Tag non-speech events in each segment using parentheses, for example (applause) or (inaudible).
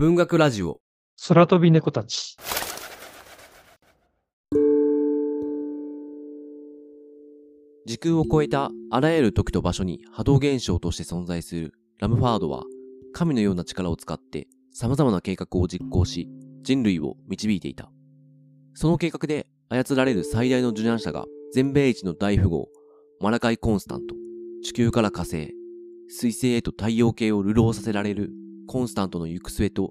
文学ラジオ空飛び猫たち。時空を超えたあらゆる時と場所に波動現象として存在するラムファードは神のような力を使って様々な計画を実行し人類を導いていた。その計画で操られる最大の受難者が全米一の大富豪マラカイ・コンスタント。地球から火星、水星へと太陽系を流浪させられるコンスタントの行く末と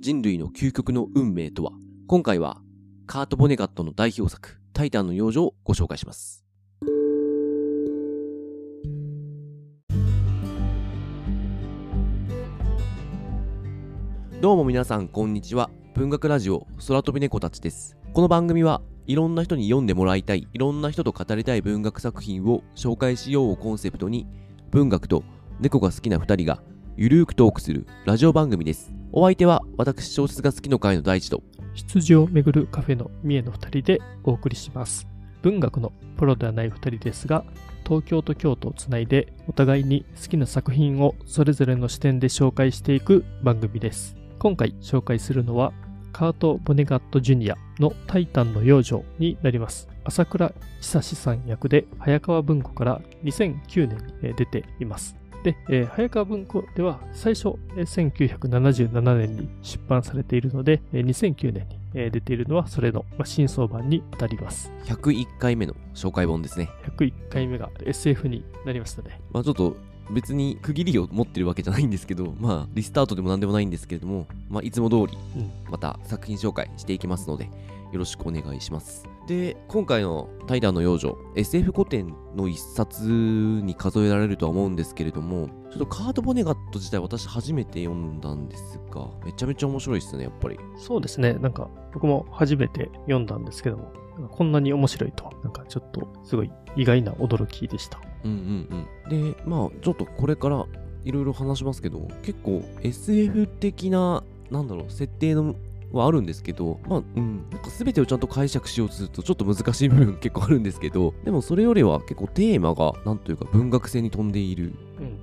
人類の究極の運命とは今回はカート・ボネガットの代表作タイタンの養生をご紹介します。どうも皆さんこんにちは。文学ラジオ空飛び猫たちです。この番組はいろんな人に読んでもらいたい、いろんな人と語りたい文学作品を紹介しようをコンセプトに文学と猫が好きな二人がゆるーくトークするラジオ番組です。お相手は私小説が好きの会の大地と羊をめぐるカフェの三重の二人でお送りします。文学のプロではない二人ですが、東京と京都をつないでお互いに好きな作品をそれぞれの視点で紹介していく番組です。今回紹介するのは、カート・ボネガット・ジュニアのタイタンの養生になります。朝倉久志さん役で早川文庫から2009年に出ています。で、えー早川文庫では最初、えー1977年に出版されているので、えー2009年にえー出ているのはそれの、まあ、新装版に当たります。101回目の紹介本ですね。101回目が SF になりましたね。まあちょっと別に区切りを持ってるわけじゃないんですけど、まあリスタートでも何でもないんですけれども、まあいつも通りうんまた作品紹介していきますので、よろしくお願いします。で、今回のタイタンの養生、SF 古典の一冊に数えられるとは思うんですけれども、ちょっとカード・ボネガット自体私初めて読んだんですが、めちゃめちゃ面白いですね、やっぱり。そうですね。なんか僕も初めて読んだんですけども、こんなに面白いとは、なんかちょっとすごい意外な驚きでした。うんうんうん。で、まあ、ちょっとこれからいろいろ話しますけど、結構 SF 的な、なんだろう、設定のはあるんですけど、まあ、うん、なんか全てをちゃんと解釈しようとするとちょっと難しい部分結構あるんですけど、でもそれよりは結構テーマが、なんというか文学性に富んでいる、うんうん。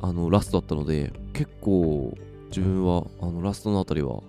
あの、ラストだったので、結構自分は、あの、ラストのあたりは、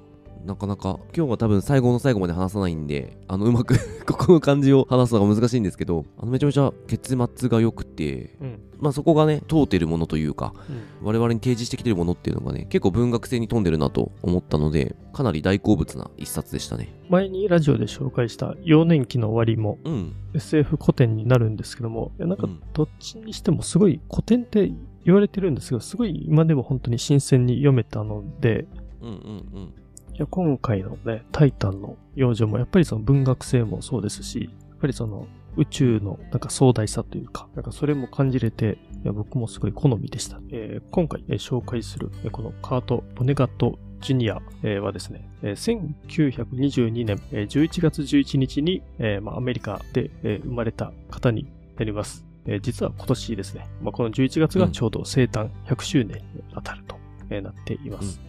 なかなか、今日は多分最後の最後まで話さないんで、あの、うまく (laughs) ここの感じを話すのが難しいんですけど、あの、めちゃめちゃ結末が良くて、うんまあそこがね、通ってるものというか、うん我々に提示してきてるものっていうのがね、結構文学性に富んでるなと思ったので、かなり大好物な一冊でしたね。前にラジオで紹介した幼年期の終わりもうん。SF 古典になるんですけども、なんかうんどっちにしてもすごい古典って言われてるんですけど、すごい今でも本当に新鮮に読めたので、うんうんうん。や今回のね、タイタンの養生もやっぱりその文学性もそうですし、やっぱりその宇宙のなんか壮大さというか、なんかそれも感じれて、いや僕もすごい好みでした。えー今回、えー紹介するえーこのカート・ボネガット・ジュニア、えーはですね、えー1922年、えー11月11日に、えーまあ、アメリカで、生まれた方になります。えー実は今年ですね、まあ、この11月がちょうど生誕100周年に当たると、なっています。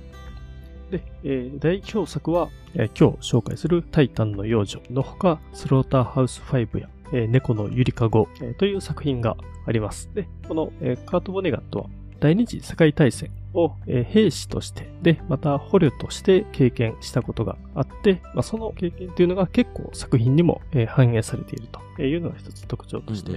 で、えー代表作は、えー今日紹介するタイタンの幼女のほか、スローターハウス5や、えー猫のゆりかご、えーという作品があります。で、この、えーカート・ボネガットは第二次世界大戦を、えー兵士として、で、また捕虜として経験したことがあって、まあ、その経験というのが結構作品にも、えー反映されているというのが一つ特徴として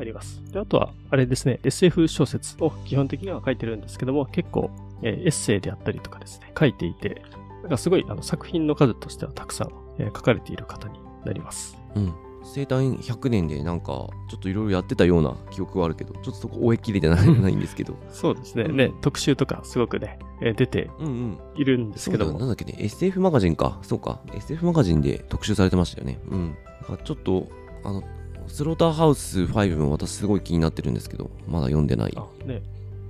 あります。であとは、あれですね、SF 小説を基本的には書いてるんですけども、結構、えーエッセイであったりとかですね、書いていて、なんかすごいあの作品の数としてはたくさん、えー書かれている方になります。うん。うん。生誕100年でなんか、ちょっといろいろやってたような記憶はあるけど、ちょっとそこ終えきれてないないんですけど。そうですね、うんね、特集とかすごくね、えー出てうんうん。いるんですそうだよけども、なんだっけね、SF マガジンか。そうか。SF マガジンで特集されてましたよね。うん。だからちょっと、あの、スローターハウス5も私すごい気になってるんですけど、まだ読んでない。あ、ね、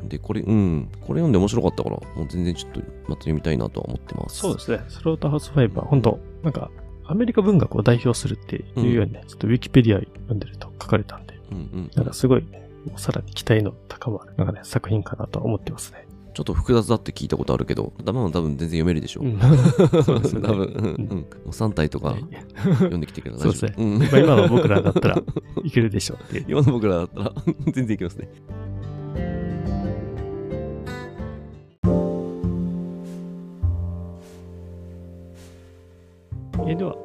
で、これ、うん。これ読んで面白かったから、もう全然ちょっとまた読みたいなとは思ってます。そうですね、スローターハウス5は本当なんか、アメリカ文学を代表するっていうようにね、ちょっとウィキペディア読んでると書かれたんで、うんうん。なんかすごい、もうさらに期待の高まる、なんかね、作品かなとは思ってますね。ちょっと複雑だって聞いたことあるけど、頭も多分全然読めるでしょ。うん (laughs) そうですよね多分、うんうん。もう3体とかはい読んできてくれそうですねうんまあ今の僕らだったらいけるでしょうっていう。今の僕らだったら (laughs) 全然いけますね。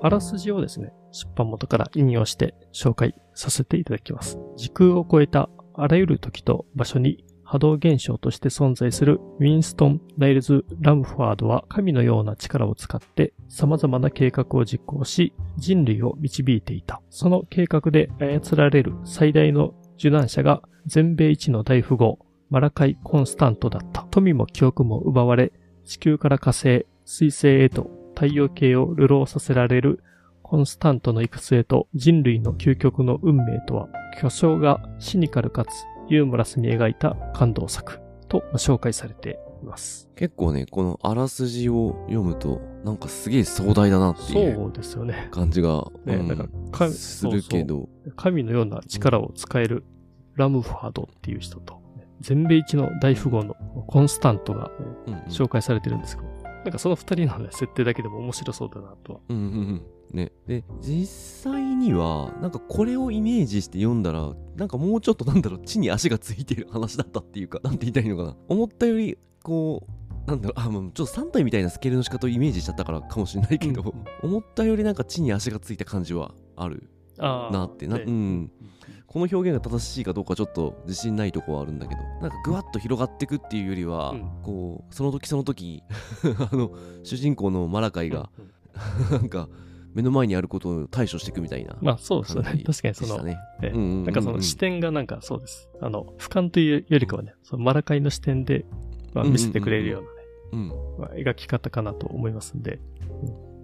あらすじをですね、出版元から引用して紹介させていただきます。時空を超えたあらゆる時と場所に波動現象として存在するウィンストン・ライルズ・ラムファードは神のような力を使って様々な計画を実行し人類を導いていた。その計画で操られる最大の受難者が全米一の大富豪マラカイ・コンスタントだった。富も記憶も奪われ地球から火星、水星へと太陽系を流浪させられるコンスタントの行く末と人類の究極の運命とは、巨匠がシニカルかつユーモラスに描いた感動作と紹介されています。結構ね、このあらすじを読むと、なんかすげえ壮大だなっていう。感じが、ね、うんなんか神するけど、神のような力を使えるラムファードっていう人と、全米一の大富豪のコンスタントが紹介されてるんですけど、なんかその二人のね、設定だけでも面白そうだなとは。うんうんうん。ね。で、実際には、なんかこれをイメージして読んだら、なんかもうちょっとなんだろう、地に足がついてる話だったっていうか、なんて言いたらいいのかな。思ったより、こう、なんだろう、あ、もうちょっと3体みたいなスケールの仕方をイメージしちゃったからかもしれないけど、うん思ったよりなんか地に足がついた感じはあるなって、な、ねうん。この表現が正しいかどうかちょっと自信ないとこはあるんだけどなんかぐわっと広がっていくっていうよりは、うん。こうその時その時 (laughs) あの主人公のマラカイが、うんうん。(laughs) なんか目の前にあることを対処していくみたいなまあそうですよね。確かにその、うんうんうん。うんなんかその視点がなんかそうです。あの、俯瞰というよりかはね、そのマラカイの視点で、まあ、うんうんうんうん。見せてくれるようなね、うん、まあ、描き方かなと思いますんで。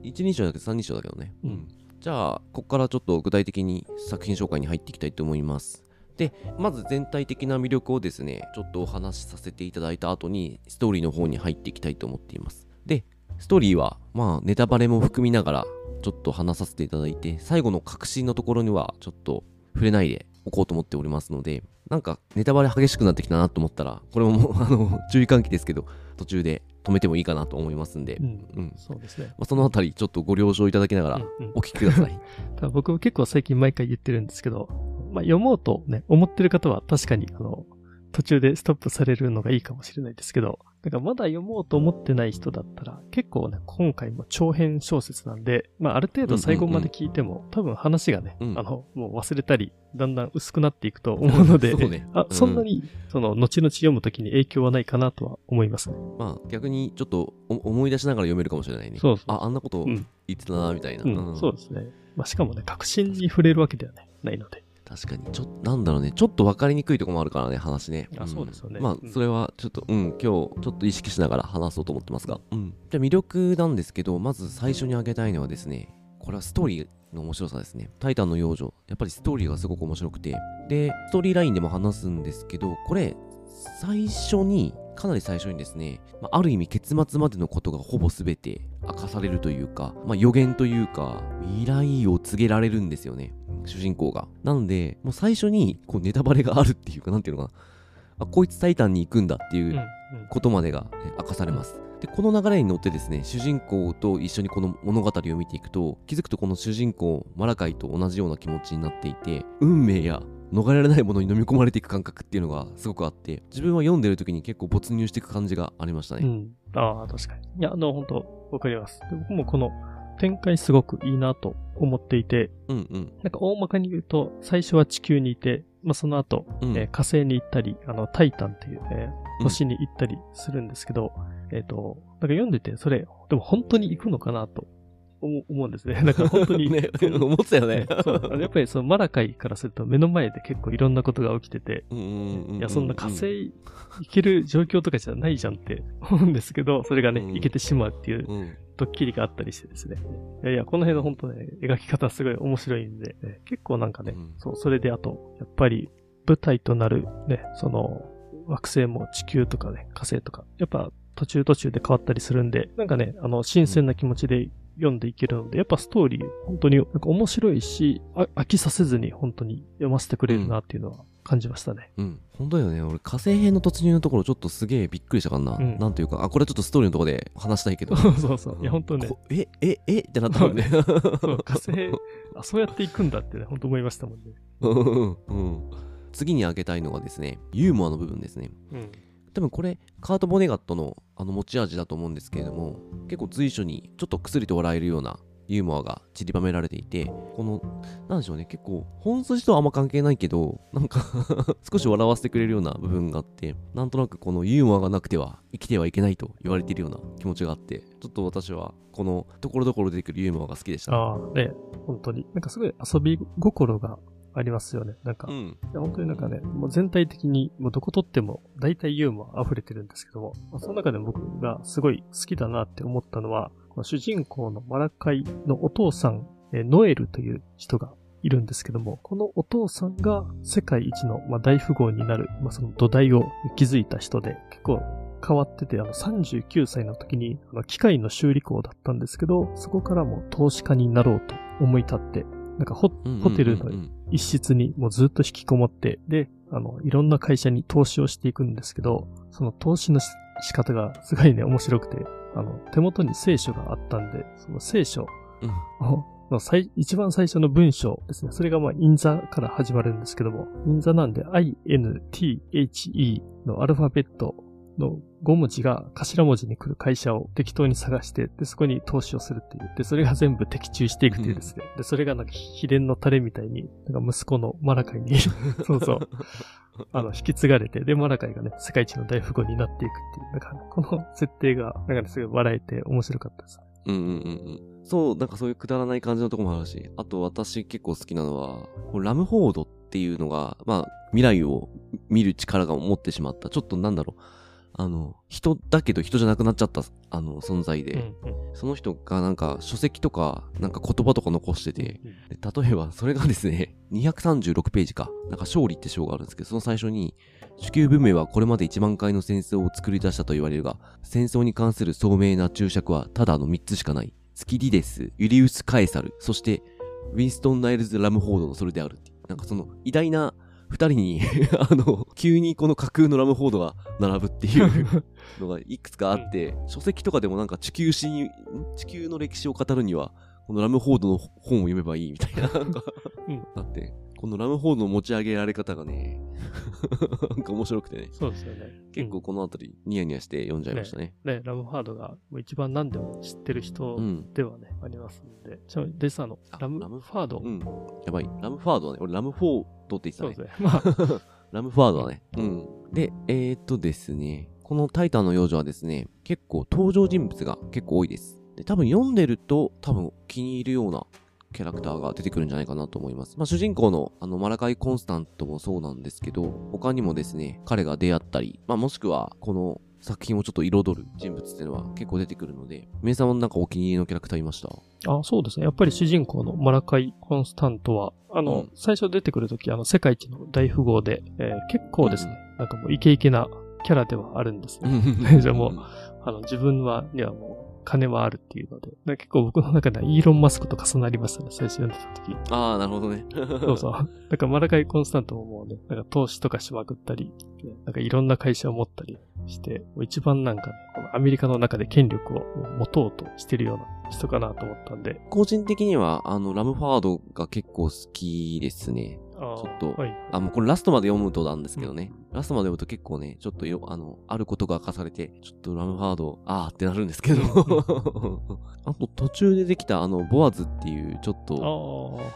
一人称だけど三人称だけどね、うんじゃあここからちょっと具体的に作品紹介に入っていきたいと思います。でまず全体的な魅力をですねちょっとお話しさせていただいた後にストーリーの方に入っていきたいと思っています。でストーリーはまあネタバレも含みながらちょっと話させていただいて最後の確信のところにはちょっと触れないでおこうと思っておりますのでなんかネタバレ激しくなってきたなと思ったらこれももうあの注意喚起ですけど途中で止めてもいいかなと思いますんで、うん。うんそうですね。まあ、そのあたりちょっとご了承いただきながらうんうんお聞きください。(laughs) ただ僕も結構最近毎回言ってるんですけど、まあ読もうとね、思ってる方は確かに、あの、途中でストップされるのがいいかもしれないですけど、なんかまだ読もうと思ってない人だったら、結構ね、今回も長編小説なんで、まあある程度最後まで聞いても、多分話がね、うんあの、もう忘れたり、だんだん薄くなっていくと思うので、そうねあ、うんそんなに、その、後々読むときに影響はないかなとは思いますね。まあ逆にちょっとお思い出しながら読めるかもしれないね。そうそうあ、あんなことうん言ってたな、みたいな。うん、うんそうですね。まあしかもね、確信に触れるわけではね、ないので。確かに、ちょっと、なんだろうね、ちょっと分かりにくいところもあるからね、話ね。あん。そうですよね。まあうん。それはちょっと、うん、今日ちょっと意識しながら話そうと思ってますが。うん。じゃあ魅力なんですけど、まず最初に挙げたいのはですね、これはストーリーの面白さですね。タイタンの幼女、やっぱりストーリーがすごく面白くて、で、ストーリーラインでも話すんですけど、これ、最初に、かなり最初にですね、まあ、ある意味結末までのことがほぼ全て明かされるというか、まあ、予言というか、未来を告げられるんですよね。主人公が。なので、もう最初にこうネタバレがあるっていうか、なんていうのかな。あ、こいつタイタンに行くんだっていう。ことまでがえ明かされます。で、この流れに乗ってですね、主人公と一緒にこの物語を見ていくと、気づくとこの主人公、マラカイと同じような気持ちになっていて、運命や逃れられないものに飲み込まれていく感覚っていうのがすごくあって、自分は読んでる時に結構没入していく感じがありましたね。うん。ああ、確かに。いや、あの、本当わかります。で僕もこの展開すごくいいなと思っていて、うんうん。なんか大まかに言うと、最初は地球にいて、まあ、その後、うんえー火星に行ったり、あの、タイタンっていう、えーうん星に行ったりするんですけど、えっ、と、なんか読んでて、それ、でも本当に行くのかなと思うんですね。(laughs) なんか本当に。ね思ってたよね。そうやっぱりそのマラカイからすると目の前で結構いろんなことが起きてて、いや、そんな火星行ける状況とかじゃないじゃんって (laughs) 思うんですけど、それがね、うん行けてしまうっていううんドッキリがあったりしてですね。いやいや、この辺の本当ね、描き方すごい面白いんで、ね結構なんかね、うんそう、それであと、やっぱり舞台となるね、その、惑星も地球とかね、火星とか、やっぱ途中途中で変わったりするんで、なんかね、あの、新鮮な気持ちで読んでいけるので、やっぱストーリー、本当になんか面白いし、あ飽きさせずに本当に読ませてくれるなっていうのは感じましたね。うん、本当だよね。俺、火星編の突入のところ、ちょっとすげえびっくりしたかな。うんなんというか、あ、これちょっとストーリーのところで話したいけど。(laughs) そうそう。いや、本当ね、こえ、え、え？ってなったもんね。そう (laughs) 火星、あ、そうやっていくんだってね、本当思いましたもんね。うんうんうん次に挙げたいのがですね、ユーモアの部分ですね。うん。多分これ、カート・ボネガットのあの持ち味だと思うんですけれども、結構随所にちょっとくすりと笑えるようなユーモアが散りばめられていて、この、なんでしょうね、結構、本筋とはあんま関係ないけど、なんか (laughs) 少し笑わせてくれるような部分があって、なんとなくこのユーモアがなくては生きてはいけないと言われているような気持ちがあって、ちょっと私は、この、ところどころ出てくるユーモアが好きでした、ね。あ、本当に。なんかすごい遊び心がありますよね。なんか、いうん。や本当になんかね、もう全体的に、もうどこ撮っても大体ユーモア溢れてるんですけども、まあ、その中で僕がすごい好きだなって思ったのは、この主人公のマラカイのお父さん、えーノエルという人がいるんですけども、このお父さんが世界一の、まあ、大富豪になる、まあ、その土台を築いた人で、結構変わってて、あの39歳の時に、あの機械の修理工だったんですけど、そこからも投資家になろうと思い立って、なんかホうんホテルの一室にもうずっと引きこもって、で、あの、いろんな会社に投資をしていくんですけど、その投資のし仕方がすごいね、面白くて、あの、手元に聖書があったんで、その聖書の最一番最初の文章ですね。それがまあ、インザから始まるんですけども、インザなんで INTHE のアルファベットの5文字が頭文字に来る会社を適当に探して、で、そこに投資をするっていう。で、それが全部的中していくっていうですね。で、それがなんか秘伝のタレみたいに、なんか息子のマラカイに、(laughs) そうそう、(laughs) あの、引き継がれて、で、マラカイがね、世界一の大富豪になっていくっていう、なんか、この設定が、なんかね、すごい笑えて面白かったです。うんうんうんうん。そう、なんかそういうくだらない感じのところもあるし、あと私結構好きなのは、ラムフォードっていうのが、まあ、未来を見る力が持ってしまった、ちょっとなんだろう、あの、人だけど人じゃなくなっちゃった、あの、存在で、うんうんその人がなんか書籍とか、なんか言葉とか残してて、で例えばそれがですね、236ページか。なんか勝利って章があるんですけど、その最初に、地球文明はこれまで1万回の戦争を作り出したと言われるが、戦争に関する聡明な注釈はただの3つしかない。スキリデス、ユリウス・カエサル、そして、ウィンストン・ナイルズ・ラムフォードのそれであるって。なんかその偉大な二人に (laughs) あの、急にこの架空のラムフォードが並ぶっていう (laughs) のがいくつかあって、書籍とかでもなんか地球史に、ん地球の歴史を語るには、このラムフォードの本を読めばいいみたいな、なんかうん。だって、このラムフォードの持ち上げられ方がね、なんか面白くてね、そうですよね。結構このあたりニヤニヤして読んじゃいましたね。ね、ラムファードがもう一番何でも知ってる人うん。ではね、ありますんで。ちなみに、デスあのあ、ラムラムファード、うん。やばい。ラムファードはね、俺ラムフォードって言ってたねそうです。ね。まあ、(laughs) ラムファードだね。うん。で、えー、っとですね、このタイタンの幼女はですね、結構登場人物が結構多いです。で、多分読んでると多分気に入るようなキャラクターが出てくるんじゃないかなと思います。まあ主人公のあのマラカイ・コンスタントもそうなんですけど、他にもですね、彼が出会ったり、まあもしくはこの作品をちょっと彩る人物っていうのは結構出てくるので、皆さんもなんかお気に入りのキャラクターいました？あ、そうですね。やっぱり主人公のマラカイ・コンスタントは、あの、うん最初出てくるとき、あの、世界一の大富豪で、えー結構ですね、なんかもうイケイケなキャラではあるんですね。(laughs) じゃあもうあの、自分は、にはもう、金はあるっていうので、結構僕の中ではイーロン・マスクと重なりましたね、最初読んでた時。ああ、なるほどね。そうそう。なんかマラカイ・コンスタントももうね、なんか投資とかしまくったり、ねなんかいろんな会社を持ったりして、もう一番なんかね、このアメリカの中で権力を持とうとしてるような人かなと思ったんで、個人的には、あの、ラムファードが結構好きですね。ちょっとはい。あ、もうこれラストまで読むとなんですけどね。ラストまで読むと結構ね、ちょっとよ、あの、あることが明かされて、ちょっとラムファード、あーってなるんですけど。(laughs) あと途中でできたあの、ボアズっていう、ちょっと、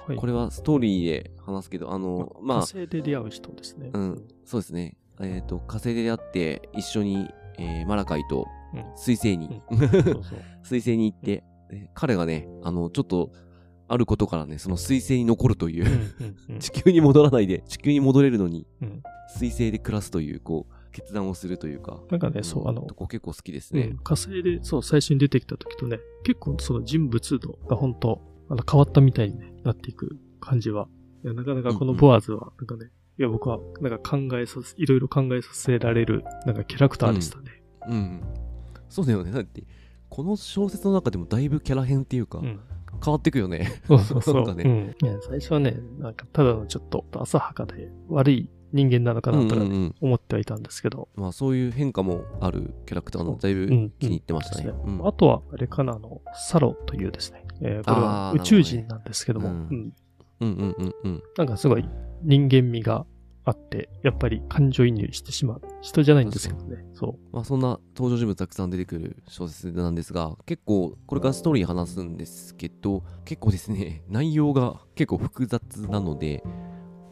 はい。これはストーリーで話すけど、あの、まあ、火星で出会う人ですね。うん、そうですね。えっ、と、火星で出会って、一緒に、えーマラカイとうん水星に。(laughs) 水星に行って、で彼がね、あの、ちょっと、あることからね、その水星に残るというう、んうんうん (laughs) 地球に戻らないで、地球に戻れるのに、うん水星で暮らすという、こう、決断をするというか。なんかね、そう、あの結構好きですねうん。火星で、そう、最初に出てきた時とね、結構その人物度が本当あの、変わったみたいに、ね、なっていく感じは。いや、なかなかこのボアーズは、なんかね、いや、僕は、なんか考えさせ、いろいろ考えさせられる、なんかキャラクターでしたね。うん。そうだよね。だって、この小説の中でもだいぶキャラ編っていうか、うん。変わってくよね。そうそうそう。なんかね。うん。最初はね、なんか、ただのちょっと、浅はかで、悪い人間なのかなとか思ってはいたんですけど。まあそういう変化もあるキャラクターのだいぶうん。気に入ってましたね。あとは、あれかな、あの、サロというですね、えーこれは宇宙人なんですけども、うん。うん。うん。うん。なんかすごい人間味があって、やっぱり感情移入してしまう。人じゃないんですけどね。そまあそんな登場人物たくさん出てくる小説なんですが、結構これからストーリー話すんですけど、結構ですね、(laughs) 内容が結構複雑なので、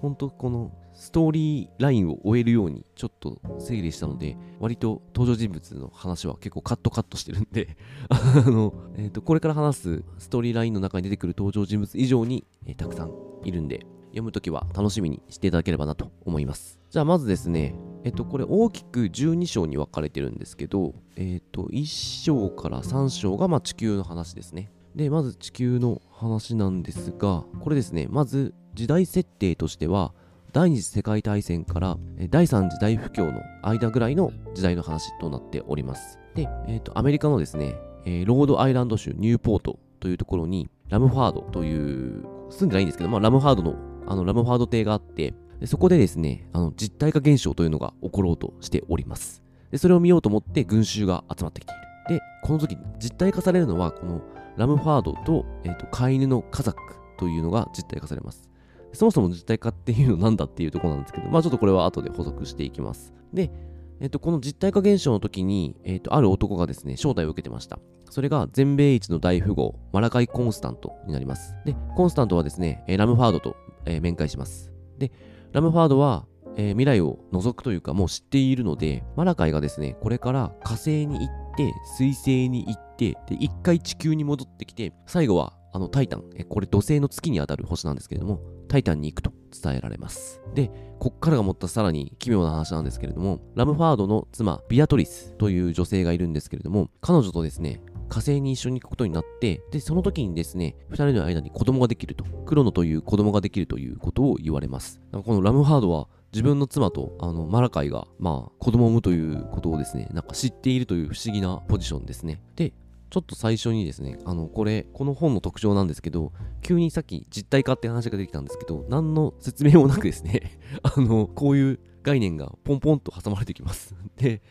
本当このストーリーラインを終えるようにちょっと整理したので、割と登場人物の話は結構カットカットしてるんで、(laughs) あの、えっ、と、これから話すストーリーラインの中に出てくる登場人物以上に、えーたくさんいるんで、読むときは楽しみにしていただければなと思います。じゃあまずですね、えっと、これ大きく12章に分かれてるんですけど、えっと、1章から3章がま地球の話ですね。で、まず地球の話なんですが、これですね、まず時代設定としては、第二次世界大戦から第三次大不況の間ぐらいの時代の話となっております。で、えっと、アメリカのですね、えーロードアイランド州ニューポートというところに、ラムファードという、住んでないんですけど、まあ、ラムファードの、あの、ラムファード邸があって、でそこでですね、あの、実体化現象というのが起ころうとしております。で、それを見ようと思って群衆が集まってきている。で、この時、実体化されるのは、このラムファードと、えっ、と、飼い犬のカザックというのが実体化されます。そもそも実体化っていうのなんだっていうところなんですけど、まあちょっとこれは後で補足していきます。で、えっ、と、この実体化現象の時に、えっ、と、ある男がですね、招待を受けてました。それが全米一の大富豪、マラカイ・コンスタントになります。で、コンスタントはですね、ラムファードと、えー面会します。で、ラムファードは、えー未来を覗くというかもう知っているので、マラカイがですね、これから火星に行って、水星に行って、で、一回地球に戻ってきて、最後は、あの、タイタン、えこれ土星の月にあたる星なんですけれども、タイタンに行くと伝えられます。で、こっからが持ったさらに奇妙な話なんですけれども、ラムファードの妻、ビアトリスという女性がいるんですけれども、彼女とですね、火星に一緒に行くことになって、で、その時にですね、二人の間に子供ができると、クロノという子供ができるということを言われます。このラムハードは、自分の妻と、あの、マラカイが、まあ、子供を産むということをですね、なんか知っているという不思議なポジションですね。で、ちょっと最初にですね、あの、これ、この本の特徴なんですけど、急にさっき実体化って話が出てきたんですけど、何の説明もなくですね、(laughs) あの、こういう概念がポンポンと挟まれてきます。で、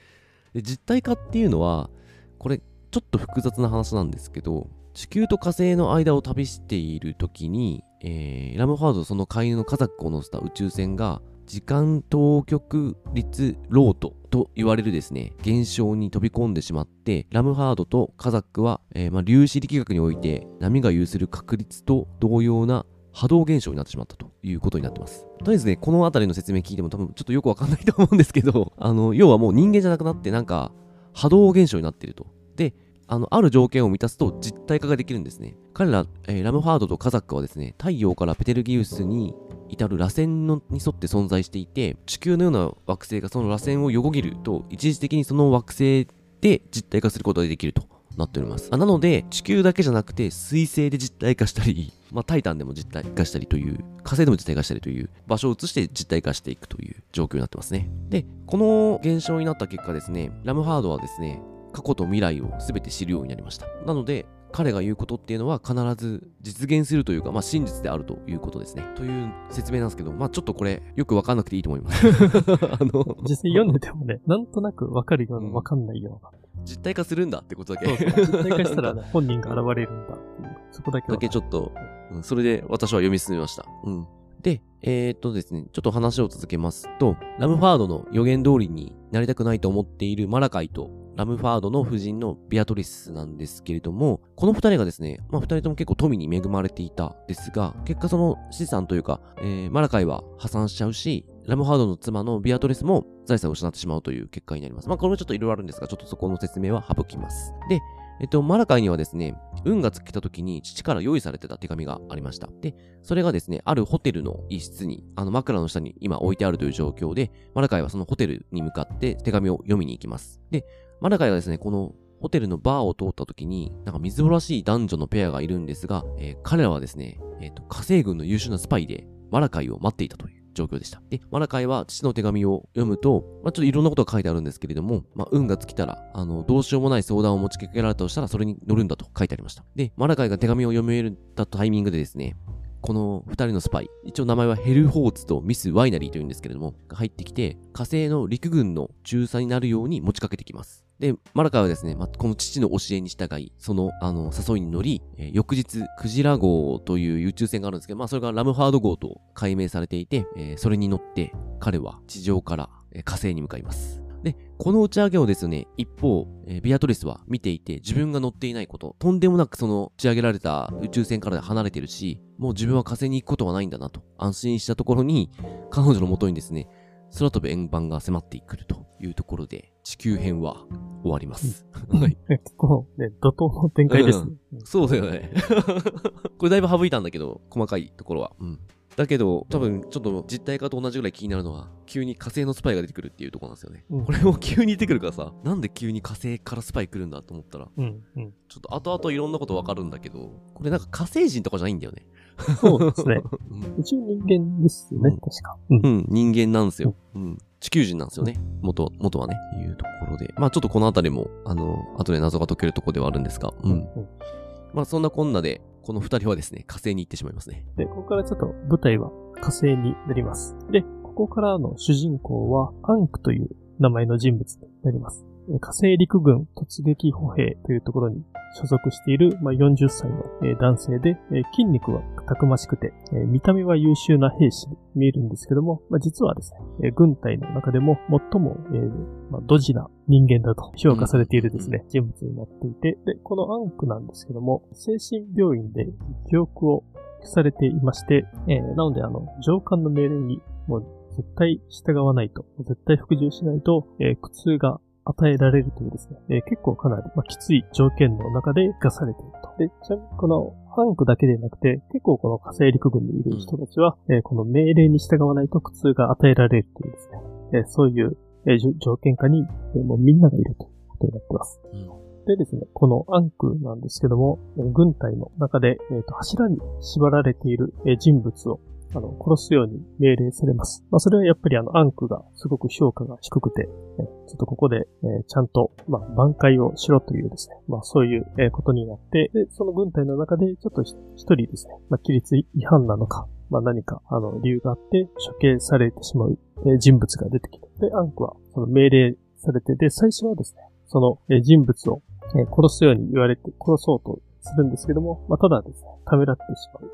で実体化っていうのは、これ、ちょっと複雑な話なんですけど、地球と火星の間を旅している時に、えーラムファードその飼い犬のカザックを乗せた宇宙船が、時間当局率ロートと言われるですね、現象に飛び込んでしまって、ラムハードとカザックは、えーまあ、粒子力学において波が有する確率と同様な波動現象になってしまったということになってます。とりあえずね、この辺りの説明聞いても多分ちょっとよくわかんないと思うんですけど、あの、要はもう人間じゃなくなってなんか波動現象になってると。で、あの、ある条件を満たすと実体化ができるんですね。彼ら、えーラムファードとカザックはですね、太陽からペテルギウスに至る螺旋のに沿って存在していて、地球のような惑星がその螺旋を横切ると、一時的にその惑星で実体化することができるとなっております。あなので、地球だけじゃなくて、水星で実体化したり、(laughs) まあ、タイタンでも実体化したりという、火星でも実体化したりという場所を移して実体化していくという状況になってますね。で、この現象になった結果ですね、ラムハードはですね、過去と未来を全て知るようになりました。なので、彼が言うことっていうのは必ず実現するというか、まあ真実であるということですね。という説明なんですけど、まあちょっとこれよくわかんなくていいと思います。(laughs) あの、実際読んでてもね、なんとなくわかるような、わかんないような。実体化するんだってことだけ。そうそう。実体化したらね、(laughs) 本人が現れるんだっていう。そこだけはだけちょっと、うんそれで私は読み進めました。うん。で、えー、っとですね、ちょっと話を続けますと、ラムファードの予言通りになりたくないと思っているマラカイと、ラムファードの夫人のビアトリスなんですけれども、この二人がですね、まあ二人とも結構富に恵まれていたですが、結果その資産というか、えー、マラカイは破産しちゃうし、ラムファードの妻のビアトリスも財産を失ってしまうという結果になります。まあこれもちょっといろいろあるんですが、ちょっとそこの説明は省きます。で、えっと、マラカイにはですね、運が尽きた時に父から用意されてた手紙がありました。で、それがですね、あるホテルの一室に、あの枕の下に今置いてあるという状況で、マラカイはそのホテルに向かって手紙を読みに行きます。で、マラカイがですね、このホテルのバーを通った時に、なんかみずぼらしい男女のペアがいるんですが、えー彼らはですね、えっ、と、火星軍の優秀なスパイで、マラカイを待っていたという状況でした。で、マラカイは父の手紙を読むと、まあ、ちょっといろんなことが書いてあるんですけれども、まあ、運が尽きたら、あの、どうしようもない相談を持ちかけられたとしたら、それに乗るんだと書いてありました。で、マラカイが手紙を読めたタイミングでですね、この二人のスパイ、一応名前はヘルホーツとミス・ワイナリーというんですけれども、が入ってきて、火星の陸軍の中佐になるように持ちかけてきます。で、マラカはですね、まあ、この父の教えに従い、その、あの、誘いに乗り、えー翌日、クジラ号という宇宙船があるんですけど、まあ、それがラムファード号と解明されていて、えーそれに乗って、彼は地上から、え火星に向かいます。で、この打ち上げをですね、一方、えービアトリスは見ていて、自分が乗っていないこと、とんでもなくその打ち上げられた宇宙船から離れてるし、もう自分は火星に行くことはないんだなと安心したところに、彼女のもとにですね、空飛ぶ円盤が迫ってくるというところで、地球編は終わります。はい。ね結構ね、怒涛の展開ですね。そうだよね。(laughs) これだいぶ省いたんだけど、細かいところは。うん。だけど、多分、ちょっと実体化と同じぐらい気になるのは、急に火星のスパイが出てくるっていうところなんですよね。うんこれも急に出てくるからさ、なんで急に火星からスパイ来るんだと思ったら、うん、うん。ちょっと後々いろんなことわかるんだけど、これなんか火星人とかじゃないんだよね。そうですね。(laughs) うん一応人間ですよね、うん確か。うんうん、人間なんですよ。うん。地球人なんですよね。元、元はね。いうところで。まあちょっとこのあたりも、あの、後で謎が解けるところではあるんですが、うん。まあそんなこんなで、この二人はですね、火星に行ってしまいますね。で、ここからちょっと舞台は火星になります。で、ここからの主人公はアンクという名前の人物になります。え火星陸軍突撃歩兵というところに所属している、まあ、40歳のえー男性で、えー筋肉はたくましくて、えー見た目は優秀な兵士に見えるんですけども、まあ、実はですね、えー軍隊の中でも最も、えーまあ、ドジな人間だと評価されているですね、人物になっていて、で、このアンクなんですけども、精神病院で記憶をされていまして、えーなので、あの、上官の命令にもう絶対従わないと、絶対服従しないと、えー苦痛が与えられるというですね、えー結構かなり、まあ、きつい条件の中で出されていると。で、ちなみにこのハンクだけでなくて、結構この火星陸軍にいる人たちは、えーこの命令に従わないと苦痛が与えられるというですね、えーそういう、え条件下に、えーもうみんながいるということになっています。うん。でですね、このアンクなんですけども、えー軍隊の中で、えーと柱に縛られているえー人物をあの殺すように命令されます。まあ、それはやっぱりあのアンクがすごく評価が低くて、えちょっとここで、えちゃんと、まあ、挽回をしろというですね、まあ、そういうことになって、で、その軍隊の中でちょっと一人ですね、まあ、規律違反なのか、まあ、何か、あの、理由があって処刑されてしまう、え人物が出てきて、で、アンクはその命令されて、で、最初はですね、そのえ人物をえ殺すように言われて殺そうとするんですけども、まあ、ただですね、ためらってしまう。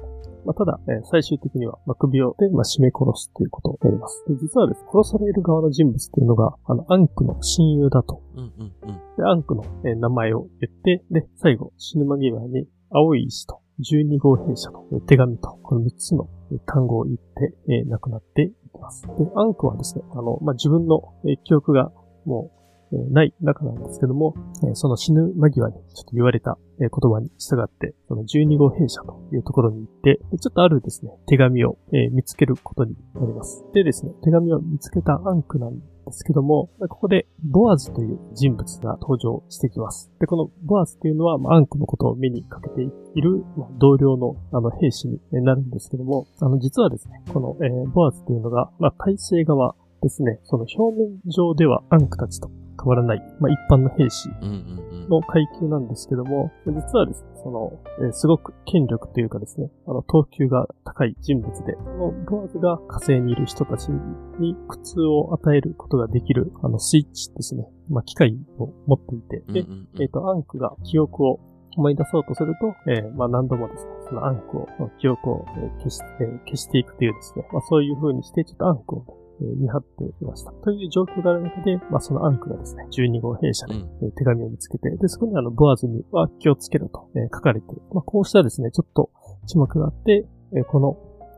まあ、ただ、えー最終的には、まあ、首をで、まあ、絞め殺すということをやります。で実はですね、殺される側の人物というのが、あの、アンクの親友だと。うんうんうん。で、アンクの、えー名前を言って、で、最後、死ぬ間際に、青い石と、12号兵舎のえー手紙と、この3つのえー単語を言って、えー亡くなっていきます。で、アンクはですね、あの、まあ、自分の、えー記憶がもう、えない中なんですけども、その死ぬ間際にちょっと言われた、言葉に従って、その12号兵舎というところに行って、ちょっとあるですね、手紙を、見つけることになります。でですね、手紙を見つけたアンクなんですけども、ここでボアズという人物が登場してきます。で、このボアズというのは、アンクのことを目にかけている、同僚のあの兵士になるんですけども、あの実はですね、この、ボアズというのが、まあ体制側ですね、その表面上ではアンクたちと変わらない、まあ一般の兵士。の階級なんですけども、実はですね、その、えーすごく権力というかですね、あの、等級が高い人物で、このボアズが火星にいる人たちに苦痛を与えることができる、あの、スイッチですね、まあ、機械を持っていて、でえっ、と、アンクが記憶を思い出そうとすると、えーまあ何度もですね、そのアンクを、記憶を、えー消し、えー消していくというですね、まあそういう風にして、ちょっとアンクを、えー見張っていました。という状況がある中で、まあそのアンクがですね、12号兵舎で、手紙を見つけて、で、そこにあの、ボアズには気をつけろと、えー書かれている。まあこうしたですね、ちょっと字幕があって、えーこの、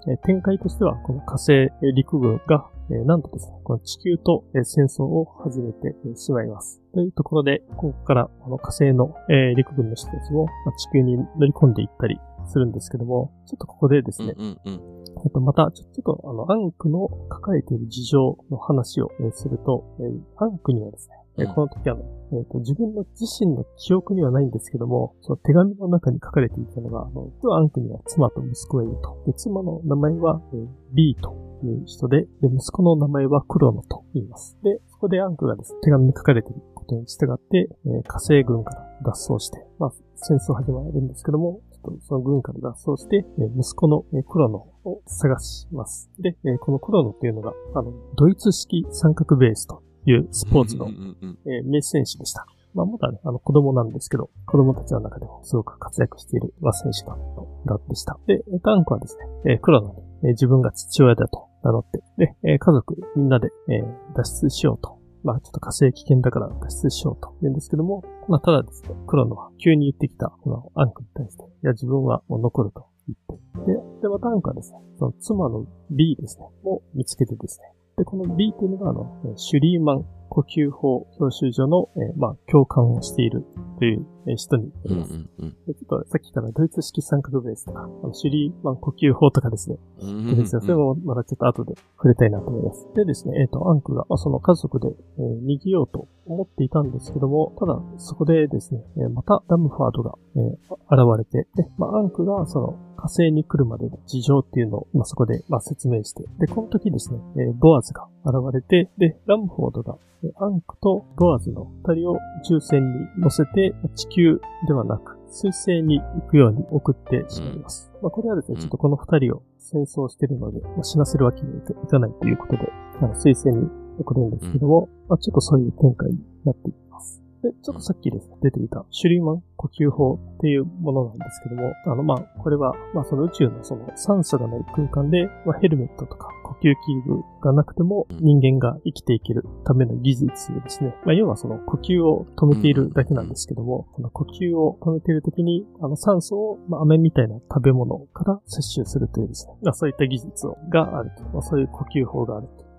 えー展開としては、この火星えー陸軍が、えーなんとですね、この地球とえー戦争を始めてえーしまいます。というところで、ここからこの火星のえー陸軍の人たちもまあ地球に乗り込んでいったりするんですけども、ちょっとここでですね、うんうんうん。えっと、また、ちょっと、あの、アンクの抱えている事情の話を、えーすると、えーアンクにはですね、この時あの、えっと、自分の自身の記憶にはないんですけども、その手紙の中に書かれていたのが、あの、アンクには妻と息子がいると。で、妻の名前は、えー、リーという人で、で、息子の名前はクロノと言います。で、そこでアンクがですね、手紙に書かれていることに従って、えー火星軍から脱走して、まあ、戦争始まるんですけども、とその軍から脱走して、えー息子のえークロノを探します。で、えーこのクロノっていうのが、あの、ドイツ式三角ベースというスポーツの名選手でした。まあ、まだね、あの、子供なんですけど、子供たちの中でもすごく活躍している、まあ、選手だったでした。で、タンクはですね、えー、黒野に、えー、自分が父親だと名乗って、で、えー、家族みんなで、えー、脱出しようとまあちょっと火星危険だから脱出しようと言うんですけども、まあただですね、黒のは急に言ってきた、このアンクに対して、いや自分はもう残ると言って、で、で、またアンクはですね、その妻の B ですね、を見つけてですね、で、この B っていうのがあの、シュリーマン。呼吸法教習所の、えー、まあ、共感をしているという、えー、人になります。うんうんうん、でちょっとさっきからドイツ式三角ベースとか、あのシュリーマン呼吸法とかですね。うんうんうん、それもまだちょっと後で触れたいなと思います。でですね、えっ、ー、と、アンクが、まあ、その家族で、えー、逃げようと思っていたんですけども、ただ、そこでですね、えー、またダムファードが、えー、現れて、で、まあ、アンクがその火星に来るまでの事情っていうのを、まあ、そこで、まあ、説明して、で、この時ですね、えー、ボアズが現れて、で、ラムフォードが、アンクとボアズの二人を宇宙船に乗せて地球ではなく水星に行くように送ってしまいます。うん、まあ、これはですね、ちょっとこの二人を戦争しているので、まあ、死なせるわけにはいかないということで、あの水星に送るんですけども、うん、まあ、ちょっとそういう展開になってい。で、ちょっとさっきですね、出ていたシュリーマン呼吸法っていうものなんですけども、あの、まあ、これは、まあ、その宇宙のその酸素がない空間で、まあ、ヘルメットとか呼吸器具がなくても人間が生きていけるための技術ですね。まあ、要はその呼吸を止めているだけなんですけども、この呼吸を止めているときに、あの酸素を、まあ、飴みたいな食べ物から摂取するというですね、まあ、そういった技術があると。まあ、そういう呼吸法があると。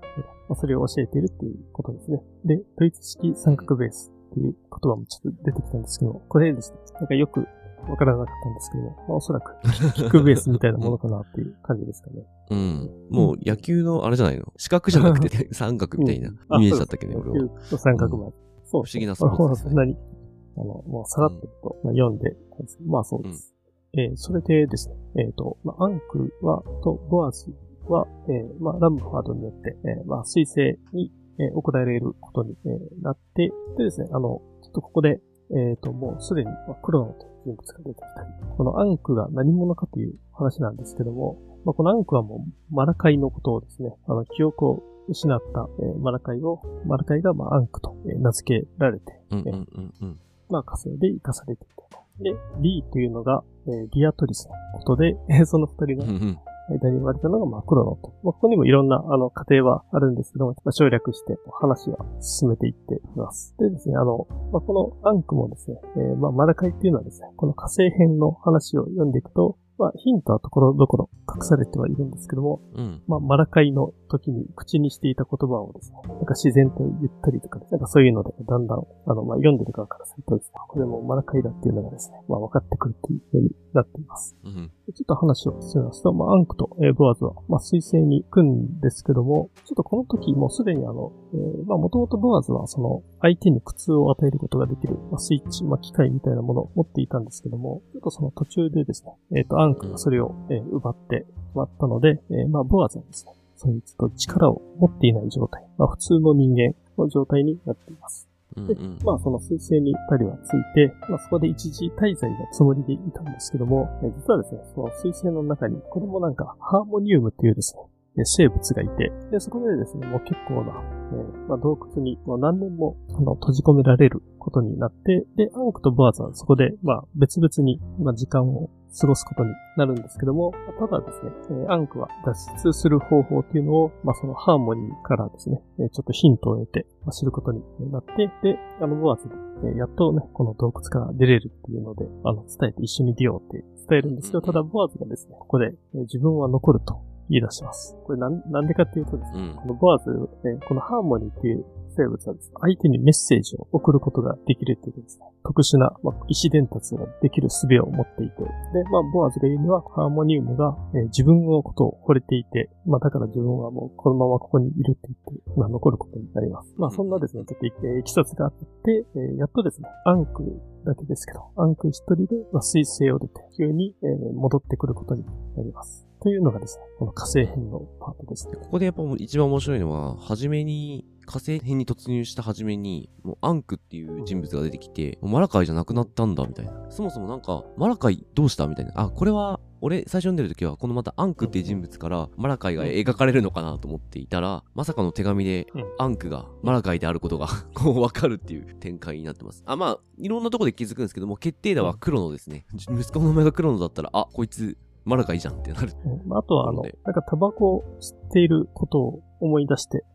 まあ、それを教えているっていうことですね。で、ドイツ式三角ベース。っていう言葉もちょっと出てきたんですけど、これですね、なんかよくわからなかったんですけど、まあ、おそらくキックベースみたいなものかなっていう感じですかね。うん。もう野球のあれじゃないの？四角じゃなくて三角みたいなイメージだったけど、ね、俺は。野球の三角も、うん、そう。不思議なスポーツです、ね。何あの、もう下がってると、まあ、読んで、まあそうです。うん、えー、それでですね、えっ、ー、と、まあ、アンクは、と、ボアズは、えー、まあ、ラムファードによって、えー、まあ、水星に、えー、行われることに、えー、なって、でですね、あの、とここで、えっ、ー、と、もうすでに、まあ、クロノという人物が出てきたり、このアンクが何者かという話なんですけども、まあ、このアンクはもうマラカイのことをですね、あの、記憶を失った、えー、マラカイを、マラカイが、まあ、アンクと、えー、名付けられて、うんうんうんうん、まあ、火星で生かされていたと。で、リーというのが、えー、リアトリスのことで、えー、その二人が、間に生まれたのが、まあ、クロノと。まあ、ここにもいろんな、あの、過程はあるんですけども、まあ、省略して話は進めていっています。でですね、あの、まあ、このアンクもですね、えー、まあ、マラカイっていうのはですね、この火星編の話を読んでいくと、まあ、ヒントはところどころ隠されてはいるんですけども、うん、まあ、マラカイの時に口にしていた言葉をですね、なんか自然と言ったりとか、なんかそういうので、だんだん、あの、まあ、読んでる側からするとですね、これもマラカイだっていうのがですね、まあ、分かってくるっていうふうになっています。うん、ちょっと話を進めますと、まあ、アンクと、えー、ボアズは、まあ、水星に行くんですけども、ちょっとこの時もうすでにあの、えー、まあ、もともとボアズはその、相手に苦痛を与えることができる、まあ、スイッチ、まあ、機械みたいなものを持っていたんですけども、ちょっとその途中でですね、えっ、ー、と、アンクがそれを、えー、奪ってしまったので、えー、まあ、ボアズはですね、そういうちょっと力を持っていない状態、まあ、普通の人間の状態になっています。で、まあその水星に二人はついて、まあそこで一時滞在のつもりでいたんですけども、え実はですね、その水星の中に、これもなんかハーモニウムっていうですね、生物がいて、で、そこでですね、もう結構な、えー、まあ、洞窟にもう何年もあの閉じ込められることになって、で、アンクとボアズはそこで、まあ、別々に、まあ、時間を過ごすことになるんですけども、ただですね、えアンクは脱出する方法っていうのを、まあ、そのハーモニーからですね、えちょっとヒントを得て、まあ、知ることになって、で、あの、ボアズで、えやっとね、この洞窟から出れるっていうので、あの、伝えて一緒に出ようって伝えるんですけど、ただボアズがですね、ここで、え自分は残ると言い出します。これなん、なんでかっていうとですね、うん、このボアズ、えこのハーモニーっていう生物はですね、相手にメッセージを送ることができるというですね、特殊な、まあ、意思伝達ができる術を持っていて、で、まあ、ボアズが言うには、ハーモニウムが、えー、自分のことを惚れていて、まあ、だから自分はもうこのままここにいるって言って、まあ、残ることになります。まあ、そんなですね、ちょっと、えー、いきさつがあって、えー、やっとですね、アンクだけですけど、アンク一人で、まあ、水星を出て、急に、えー、戻ってくることになります。というのがですね、この火星編のパートですね。ここでやっぱ一番面白いのは、初めに火星編に突入した初めに、もうアンクっていう人物が出てきて、マラカイじゃなくなったんだ、みたいな。そもそもなんか、マラカイどうしたみたいな。あ、これは、俺、最初読んでる時は、このまたアンクっていう人物から、マラカイが描かれるのかなと思っていたら、まさかの手紙でうん、アンクがマラカイであることが、(laughs) こう、わかるっていう展開になってます。あ、まあ、いろんなとこで気づくんですけども、決定打はクロノですね。息子の名前がクロノだったら、あ、こいつ、マラカイじゃんってなる。うんあとは、あのなんかタバコを吸っていることを思い出して、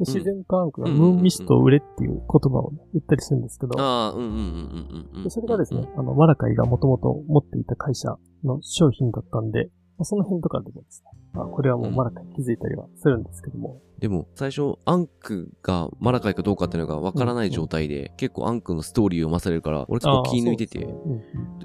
自然科学がうん。ムーンミストを売れっていう言葉をね、言ったりするんですけど、ああ、うんうん。うんうんうんうん。でそれがですね、あの、マラカイがもともと持っていた会社の商品だったんで、まあその辺とかでもですね、まあ、これはもうマラカイに気づいたりはするんですけども、でも、最初、アンクがマラカイかどうかっていうのがわからない状態で、結構アンクのストーリーを読まされるから、俺結構気抜いてて、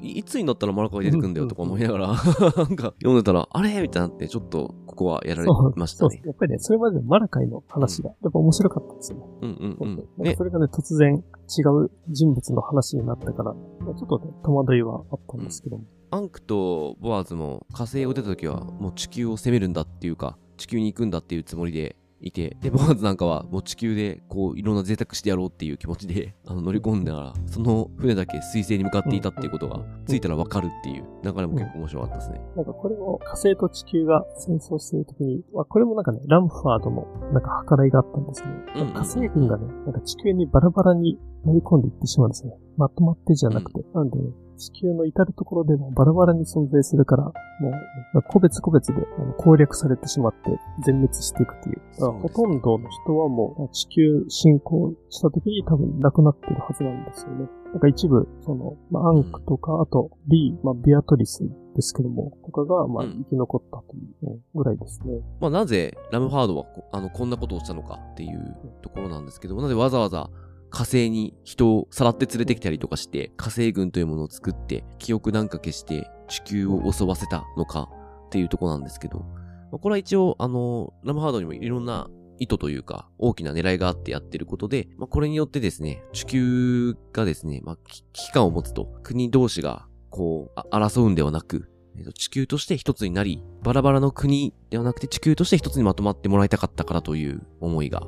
いいつになったらマラカイ出てくんだよとか思いながら、なんか読んでたら、あれ？みたいになって、ちょっと、ここはやられましたね。やっぱりね、それまでのマラカイの話が、やっぱ面白かったんですよね。うんうんうん。ね。そ、れがね、突然違う人物の話になったから、まあちょっとね、戸惑いはあったんですけども。アンクとボアーズも火星を出た時は、もう地球を攻めるんだっていうか、地球に行くんだっていうつもりで、いて、で、ボアーズなんかはもう地球でこういろんな贅沢してやろうっていう気持ちであの乗り込んだら、その船だけ水星に向かっていたっていうことがついたらわかるっていう流れも結構面白かったですね。なんかこれも火星と地球が戦争しているときに、まあ、これもなんかね、ラムファードのなんか計らいがあったんですね。うんうん火星軍がね、なんか地球にバラバラに乗り込んでいってしまうんですね。まとまってじゃなくて。なんで、ね、地球の至るところでもバラバラに存在するから、もう、まあ個別個別で攻略されてしまって全滅していくっていう。だからほとんどの人はもう地球侵攻した時に多分亡くなってるはずなんですよね。なんか一部、その、まあ、アンクとか、あと、リー、まあ、ビアトリスですけども、とかが、まあ、うん生き残ったといううんぐらいですね。まあ、なぜラムハードはこあのこんなことをしたのかっていうところなんですけどなぜわざわざ火星に人をさらって連れてきたりとかして火星軍というものを作って記憶なんか消して地球を襲わせたのかっていうとこなんですけど、これは一応あのラムハードにもいろんな意図というか、大きな狙いがあってやってることで、まあ、これによってですね、地球がですね、まあ、危機感を持つと、国同士が、こう、争うんではなく、えっと地球として一つになり、バラバラの国ではなくて地球として一つにまとまってもらいたかったからという思いが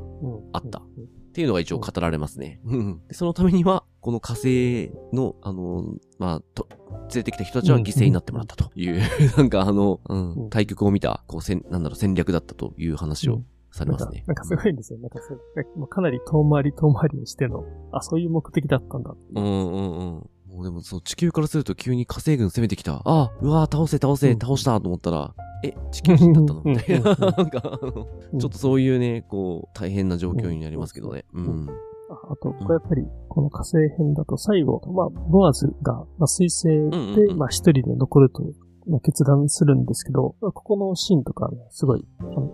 あった。っていうのが一応語られますね。そのためには、この火星の、あの、まあ、と、連れてきた人たちは犠牲になってもらったという、(laughs) なんかあの、うんうん対局を見た、こう、せん、なんだろう、戦略だったという話をされますね。なんかすごいんですよ。なんかそれ、まあかなり遠回り遠回りをしての、あ、そういう目的だったんだうんうんうん。もうでもそう、地球からすると急に火星軍攻めてきた。あ、うわー倒せ倒せ、うん倒したと思ったら、え、地球人だったの？みたいな。うんうんうんなんか、ちょっとそういうね、こう、大変な状況になりますけどね。ううんん。ああと、これやっぱり、この火星編だと最後、まあ、ボアズが、まあ、水星うんうんで、うんまあ、一人で残ると、まあ、決断するんですけど、ここのシーンとかね、すごい、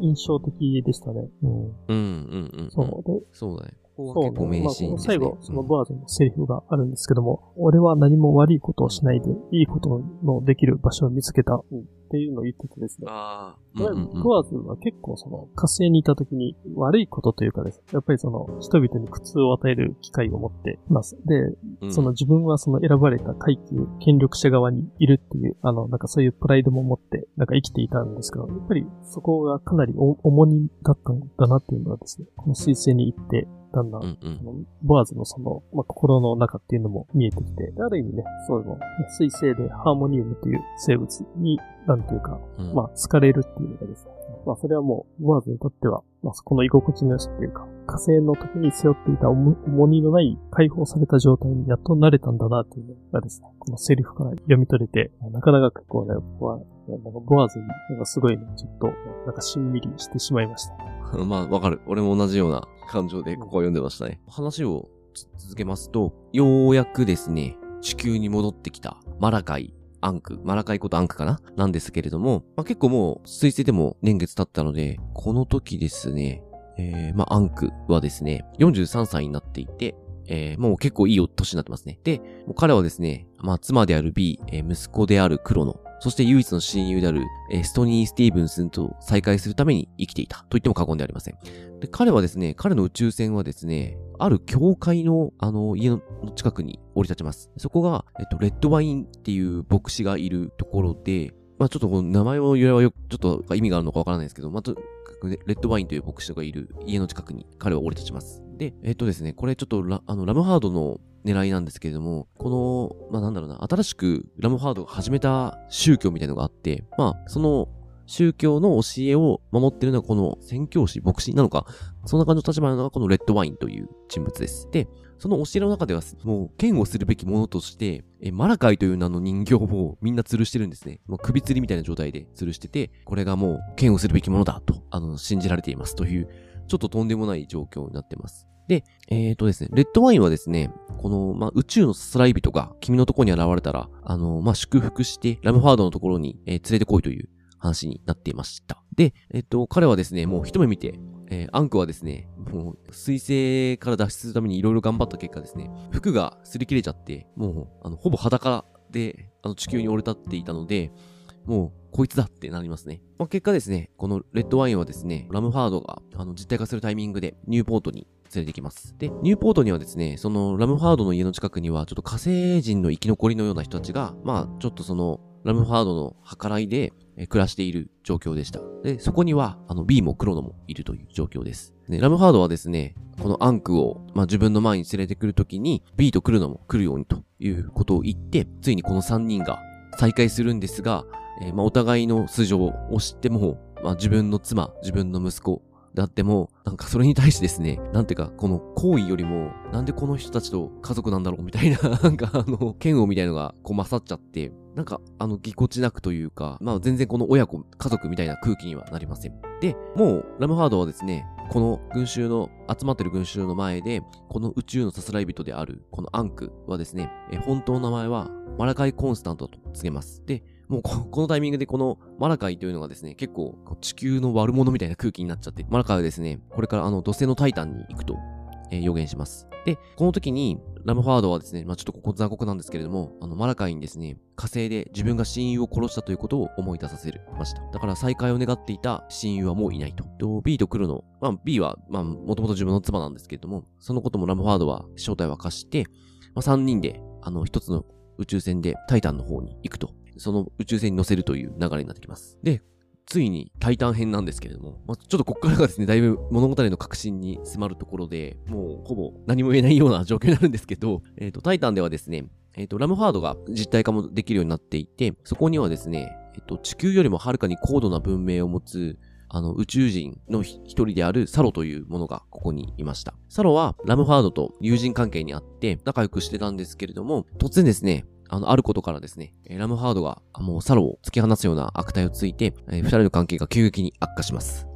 印象的でしたね。うん。うんうんうん。そう。で、そうだね。ここそうは結構名シーンですね。まあ、最後、そのボアズのセリフがあるんですけども、俺は何も悪いことをしないで、いいことのできる場所を見つけた、っていうのを言っててですね。ああ、うんうんうんボアズは結構その火星にいた時に悪いことというかですね、やっぱりその人々に苦痛を与える機会を持っています。で、うんその自分はその選ばれた階級、権力者側にいるっていう、あの、なんかそういうプライドも持って、なんか生きていたんですけど、やっぱりそこがかなりお重荷だったんだなっていうのはですね、この水星に行って、だんだん、うんうんボアズのその、まあ、心の中っていうのも見えてきて、ある意味ね、そういうの、水星でハーモニウムという生物に、なんていうか、うんまあ、好かれるっていうのがですね。まあ、それはもう、ボアズにとっては、まあ、そこの居心地の良さというか、火星の時に背負っていた重重荷のない解放された状態にやっと慣れたんだなっていうのがですね、このセリフから読み取れて、なかなか結構ね、僕は、なんかボアズに、なんかすごいね、ちょっと、なんかしんみりしてしまいました。(laughs) まあ、わかる。俺も同じような感情でここは読んでましたね。話を続けますと、ようやくですね、地球に戻ってきたマラカイ、アンク、マラカイことアンクかな？なんですけれども、まあ、結構もう、水星でも年月経ったので、この時ですね、えー、まあ、アンクはですね、43歳になっていて、えー、もう結構いいお年になってますね。で、彼はですね、まあ、妻である B、えー息子であるクロノ、そして唯一の親友である、えストニー・スティーブンスンと再会するために生きていたと言っても過言ではありません。で、彼はですね、彼の宇宙船はですね、ある教会の、あの、家の近くに降り立ちます。そこが、えっと、レッドワインっていう牧師がいるところで、まあちょっとこの名前を言えばよ、ちょっと意味があるのかわからないですけど、まあと、レッドワインという牧師がいる家の近くに彼は降り立ちます。で、えっとですね、これちょっとラ、あの、ラムハードの狙いなんですけれども、この、まあなんだろうな、新しくラムハードが始めた宗教みたいなのがあって、まあ、その宗教の教えを守ってるのはこの宣教師、牧師なのか、そんな感じの立場なのがこのレッドワインという人物です。で、その教えの中では、もう、剣をするべきものとして、え、マラカイという名の人形をみんな吊るしてるんですね。もう首吊りみたいな状態で吊るしてて、これがもう、剣をするべきものだと、あの、信じられていますという、ちょっととんでもない状況になってます。で、えっ、ー、とですね、レッドワインはですね、この、まあ、宇宙のさすらい人が君のところに現れたら、あの、まあ、祝福して、ラムファードのところに、えー、連れてこいという話になっていました。で、えっ、ー、と、彼はですね、もう一目見て、えー、アンクはですね、もう、水星から脱出するために色々頑張った結果ですね、服が擦り切れちゃって、もう、あの、ほぼ裸で、あの、地球に降り立っていたので、もう、こいつだってなりますね。まあ、結果ですね、このレッドワインはですね、ラムファードが、あの、実体化するタイミングで、ニューポートに連れてきます。で、ニューポートにはですね、その、ラムファードの家の近くには、ちょっと火星人の生き残りのような人たちが、まあ、ちょっとその、ラムファードの計らいで、え暮らしている状況でした。で、そこには、あの、B もクロノもいるという状況です。で、ラムハードはですね、このアンクを、まあ、自分の前に連れてくるときに、B とクロノも来るようにということを言って、ついにこの3人が再会するんですが、えー、まあ、お互いの素性を知っても、まあ、自分の妻、自分の息子、であっても、なんかそれに対してですね、なんていうか、この行為よりも、なんでこの人たちと家族なんだろうみたいな、(laughs) なんかあの、嫌悪みたいのがこう勝っちゃって、なんか、あの、ぎこちなくというか、まあ全然この親子、家族みたいな空気にはなりません。で、もう、ラムハードはですね、この群衆の、集まってる群衆の前で、この宇宙のさすらい人である、このアンクはですね、え本当の名前は、マラカイ・コンスタントと告げます。で、もう (laughs) このタイミングでこのマラカイというのがですね、結構地球の悪者みたいな空気になっちゃって、マラカイはですね、これからあの土星のタイタンに行くと、えー、予言します。で、この時に、ラムファードはですね、まあちょっとここ残酷なんですけれども、あの、マラカイにですね、火星で自分が親友を殺したということを思い出させました。だから再会を願っていた親友はもういないと。と B と来るの、まあ B は、まあもともと自分の妻なんですけれども、そのこともラムファードは正体を明かして、まあ3人で、あの、一つの宇宙船でタイタンの方に行くと。その宇宙船に乗せるという流れになってきます。で、ついにタイタン編なんですけれども、まあ、ちょっとこっからがですね、だいぶ物語の革新に迫るところで、もうほぼ何も言えないような状況になるんですけど、(laughs) えっ、ー、と、タイタンではですね、えっ、ー、と、ラムハードが実体化もできるようになっていて、そこにはですね、えっ、ー、と、地球よりもはるかに高度な文明を持つ、あの、宇宙人の一人であるサロというものがここにいました。サロはラムハードと友人関係にあって仲良くしてたんですけれども、突然ですね、あの、あることからですね、ラムハードがもうサロを突き放すような悪態をついて、えー、二人の関係が急激に悪化します。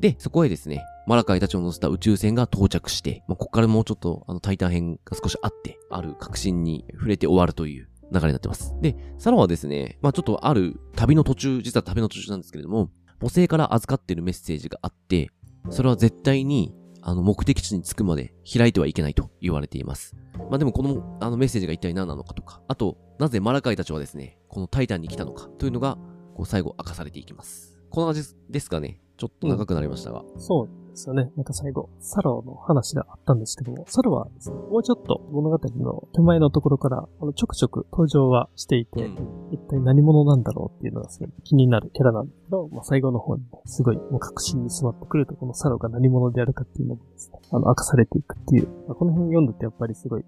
で、そこへですね、マラカイたちを乗せた宇宙船が到着して、まあ、ここからもうちょっと、あの、タイタン編が少しあって、ある確信に触れて終わるという流れになってます。で、サロはですね、まあ、ちょっとある旅の途中、実は旅の途中なんですけれども、母星から預かっているメッセージがあって、それは絶対に、あの、目的地に着くまで開いてはいけないと言われています。まあでもこのあのメッセージが一体何なのかとか、あと、なぜマラカイたちはですね、このタイタンに来たのかというのが、こう最後明かされていきます。こんな感じですかね。ちょっと長くなりましたが。うん、そうですよね。なんか最後、サロの話があったんですけども、サロはですね、もうちょっと物語の手前のところから、あの、ちょくちょく登場はしていて、うん、一体何者なんだろうっていうのがすごい気になるキャラなんですけど、まあ、最後の方にすごいもう確信に迫ってくると、このサロが何者であるかっていうのもですね、あの、明かされていくっていう、まあ、この辺読んでてやっぱりすごい、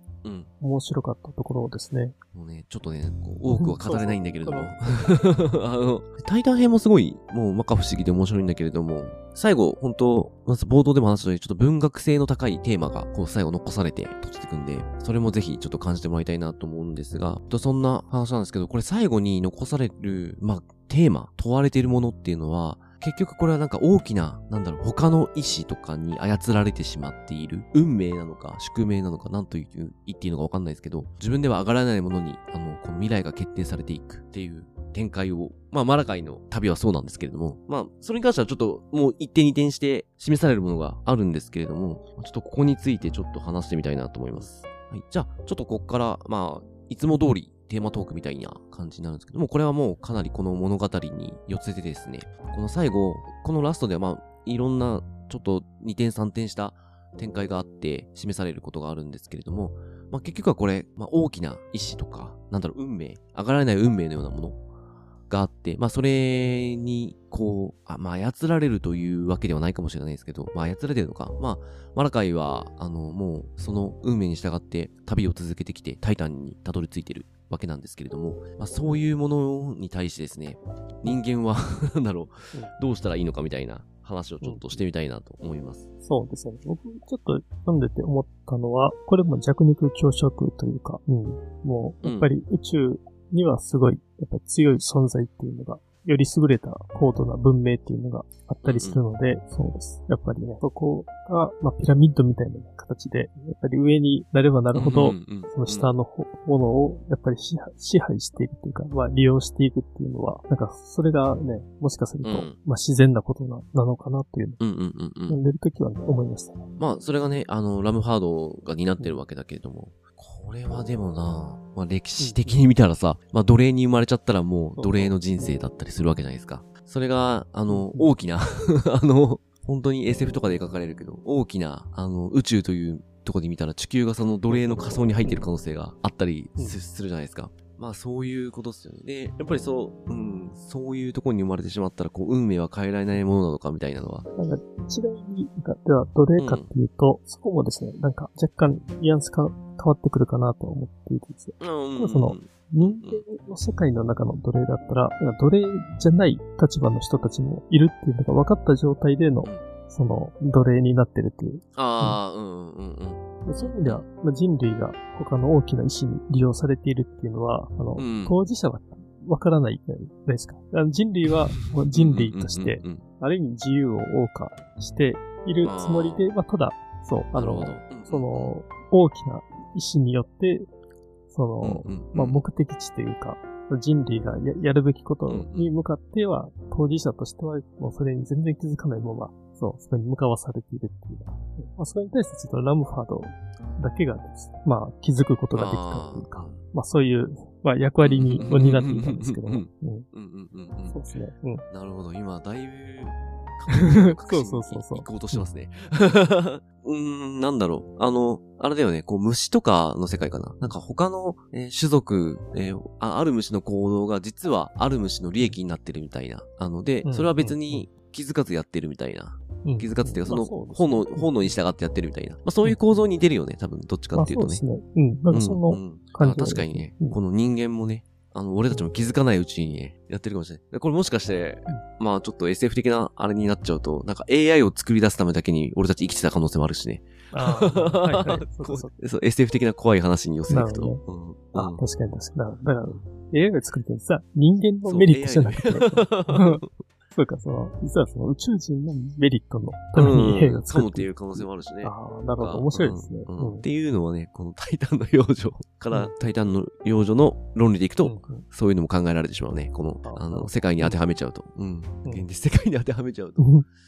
面白かったところですね。もうね、ちょっとね、こう多くは語れないんだけれども、(laughs) あの、タイタン編もすごい、もう摩訶不思議で面白いんだけれども、最後、本当まず冒頭でも話したように、ちょっと文学性の高いテーマが、こう最後残されて閉じていくんで、それもぜひちょっと感じてもらいたいなと思うんですが、とそんな話なんですけど、これ最後に残される、まあ、テーマ、問われているものっていうのは、結局これはなんか大きな、なんだろう、他の意志とかに操られてしまっている、運命なのか、宿命なのか、なんと言っていいのかわかんないですけど、自分では上がらないものに、あの、この未来が決定されていくっていう展開を、まあ、マラカイの旅はそうなんですけれども、まあ、それに関してはちょっともう一点二点して示されるものがあるんですけれども、ちょっとここについてちょっと話してみたいなと思います。はい。じゃあ、ちょっとこっから、まあ、いつも通りテーマトークみたいな感じになるんですけども、これはもうかなりこの物語に寄せてですね、この最後、このラストではまあ、いろんなちょっと2点3点した展開があって示されることがあるんですけれども、まあ結局はこれ、まあ大きな意志とか、なんだろう、運命、上がられない運命のようなものがあって、まあそれに、こう、あまあ操られるというわけではないかもしれないですけど、まあ操られてるのか。まあ、マラカイは、あの、もうその運命に従って旅を続けてきて、タイタンにたどり着いてるわけなんですけれども、まあそういうものに対してですね、人間は、(laughs) なんだろううん、どうしたらいいのかみたいな話をちょっとしてみたいなと思います。そうですね。僕、ちょっと読んでて思ったのは、これも弱肉強食というか、うん。もう、やっぱり宇宙にはすごい、やっぱり強い存在っていうのが、より優れた高度な文明っていうのがあったりするので、そうです。やっぱりね、そこが、まあ、ピラミッドみたいな形で、やっぱり上になればなるほど、うんうんうんその下の方ものをやっぱり支配していくというか、まあ利用していくっていうのは、なんかそれがね、もしかすると、うんまあ自然なことななのかなというのをうんうんうんうん読んでるときは、ね、思いましたね。まあ、それがね、あの、ラムハードが担ってるわけだけれども、これはでもな、まあ歴史的に見たらさ、まあ奴隷に生まれちゃったらもう奴隷の人生だったりするわけじゃないですか。それが、あの、大きな、(laughs) あの、本当に SF とかで描かれるけど、大きな、あの、宇宙というところで見たら地球がその奴隷の仮想に入ってる可能性があったりすするじゃないですか。まあそういうことですよね。で、やっぱりそう、うん、そういうところに生まれてしまったら、こう、運命は変えられないものなのかみたいなのは、なんか違いに、では奴隷かっていうと、そこもですね、なんか若干ニュアンスが変わってくるかなと思っているんです。よ。うん。その人間の世界の中の奴隷だったら、なんか奴隷じゃない立場の人たちもいるっていうのが分かった状態でのうん、その奴隷になってるっていう。ああ、うんうんうん。でそういう意味では、まあ、人類が他の大きな意志に利用されているっていうのは、あの、うん。当事者はわからないじゃないですか。あの人類は人類としてある意味自由を謳歌しているつもりで、まあ、ただ、そう、あのなるほど、。その、大きな意志によって、その、まあ、目的地というか、人類がややるべきことに向かっては、当事者としては、もうそれに全然気づかないまま、そう、そこに向かわされているっていう。まあ、それに対してちょっとラムファードだけがです、まあ、気づくことができたというか、まあ、そういう、まあ、役割にを担っていたんですけども。うんうんうんうんうんそうですね。うん。なるほど。今、だいぶ、(laughs) そうそうそうそう行こうとしてますね。(laughs) うーん、なんだろう。あの、あれだよね、こう、虫とかの世界かな。なんか他の、えー種族、えーあ、ある虫の行動が実はある虫の利益になってるみたいな。あのでう、んそれは別に気づかずやってるみたいな。うん気づかずっていうか、その本能、本能に従ってやってるみたいな。まあそういう構造に出るよね、多分、どっちかまあっていうとね。そうですね。うん。なんかその確かにね、うんこの人間もね、あの、俺たちも気づかないうちにね、やってるかもしれない。でこれもしかして、まあちょっと SF 的なあれになっちゃうと、なんか AI を作り出すためだけに俺たち生きてた可能性もあるしね。あーはいはい。(laughs) そうかそうかそう SF 的な怖い話に寄せていくと。なるうんあ、うん確かに確かに。だから、AI が作りたいさ、人間のメリットじゃなくて、そうか、その、実はその宇宙人のメリットのためにん、が作るかもっていう可能性もあるしね。ああ、なるほど。面白いですね。うんうんっていうのはね、このタイタンの幼女から、うんタイタンの幼女の論理でいくと、そういうのも考えられてしまうね。この、あの、世界に当てはめちゃうと。うん。うん現実世界に当てはめちゃうと。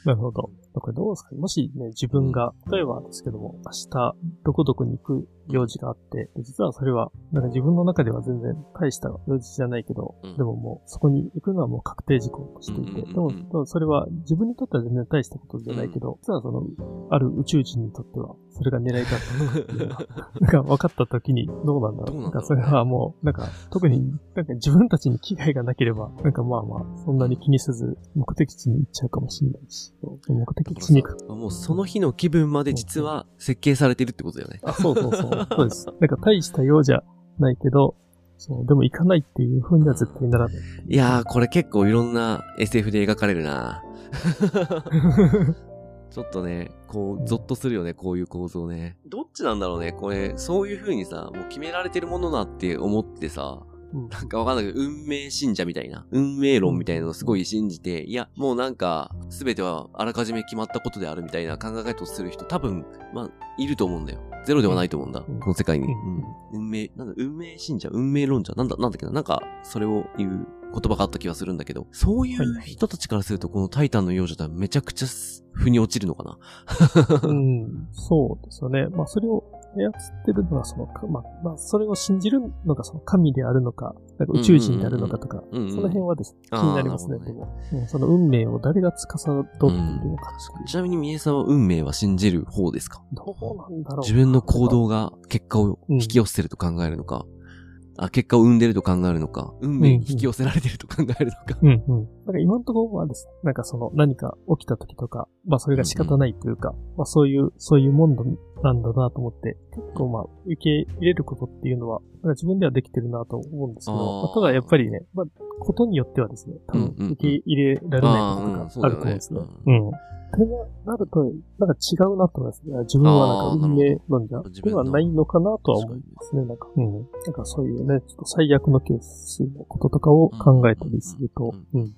なるほど。これどうですかねもしね、自分が、例えばですけども、明日、どこどこに行く用事があって、で実はそれは、なんか自分の中では全然大した用事じゃないけど、うんでももう、そこに行くのはもう確定事項としていて、でも、それは自分にとっては全然大したことじゃないけど、実はその、ある宇宙人にとっては、それが狙いだったっていうのが、(laughs) なんか分かった時にどうなんだろう。なんかそれはもう、なんか、特に、なんか自分たちに危害がなければ、なんかまあまあ、そんなに気にせず、目的地に行っちゃうかもしれないし、目的地に行く。もうその日の気分まで実は設計されてるってことだよね。あ、そうそうそう。そうです。なんか大したようじゃないけど、そう、でも行かないっていう風には絶対ならない。いやー、これ結構いろんな SF で描かれるな (laughs) ちょっとね、こう、ゾッとするよね、こういう構造ね。どっちなんだろうね、これ、そういう風にさ、もう決められてるものだって思ってさ、うんなんかわかんないけど、運命信者みたいな、運命論みたいなのをすごい信じて、いや、もうなんか、すべてはあらかじめ決まったことであるみたいな考え方をする人多分、まあ、いると思うんだよ。ゼロではないと思うんだ。うんこの世界に。うんうん運命、なんだ、運命信者、運命論者、なんだ、なんだっけな、なんか、それを言う言葉があった気がするんだけど、そういう人たちからすると、このタイタンの幼女ってめちゃくちゃ腑に落ちるのかな？(laughs) うん、そうですよね。まあ、それを操ってるのは、その、まあ、まあ、それを信じるのが、その神であるのか、なんか宇宙人であるのかとか、その辺はですね、気になりますね、でも。ねその運命を誰が司っているのか。ちなみに、三重さんは運命は信じる方ですかどうなんだろう。自分の行動が結果を引き寄せてると考えるのか。あ、結果を生んでると考えるのか、運命に引き寄せられてると考えるのか。うんうん。なんか今のところはですね、なんかその何か起きた時とか、まあそれが仕方ないというか、まあそういう、そういうもんなんだなと思って、結構まあ受け入れることっていうのは、自分ではできてるなと思うんですけど、まあ、ただやっぱりね、まあことによってはですね、多分受け入れられないことがあると思うんですね。うん、うんそれがなると、なんか違うなと思いますね。自分はなんか運命論者ではないのかなとは思いますね。なんか、うん。なんかそういうね、ちょっと最悪のケースのこととかを考えたりすると、うん。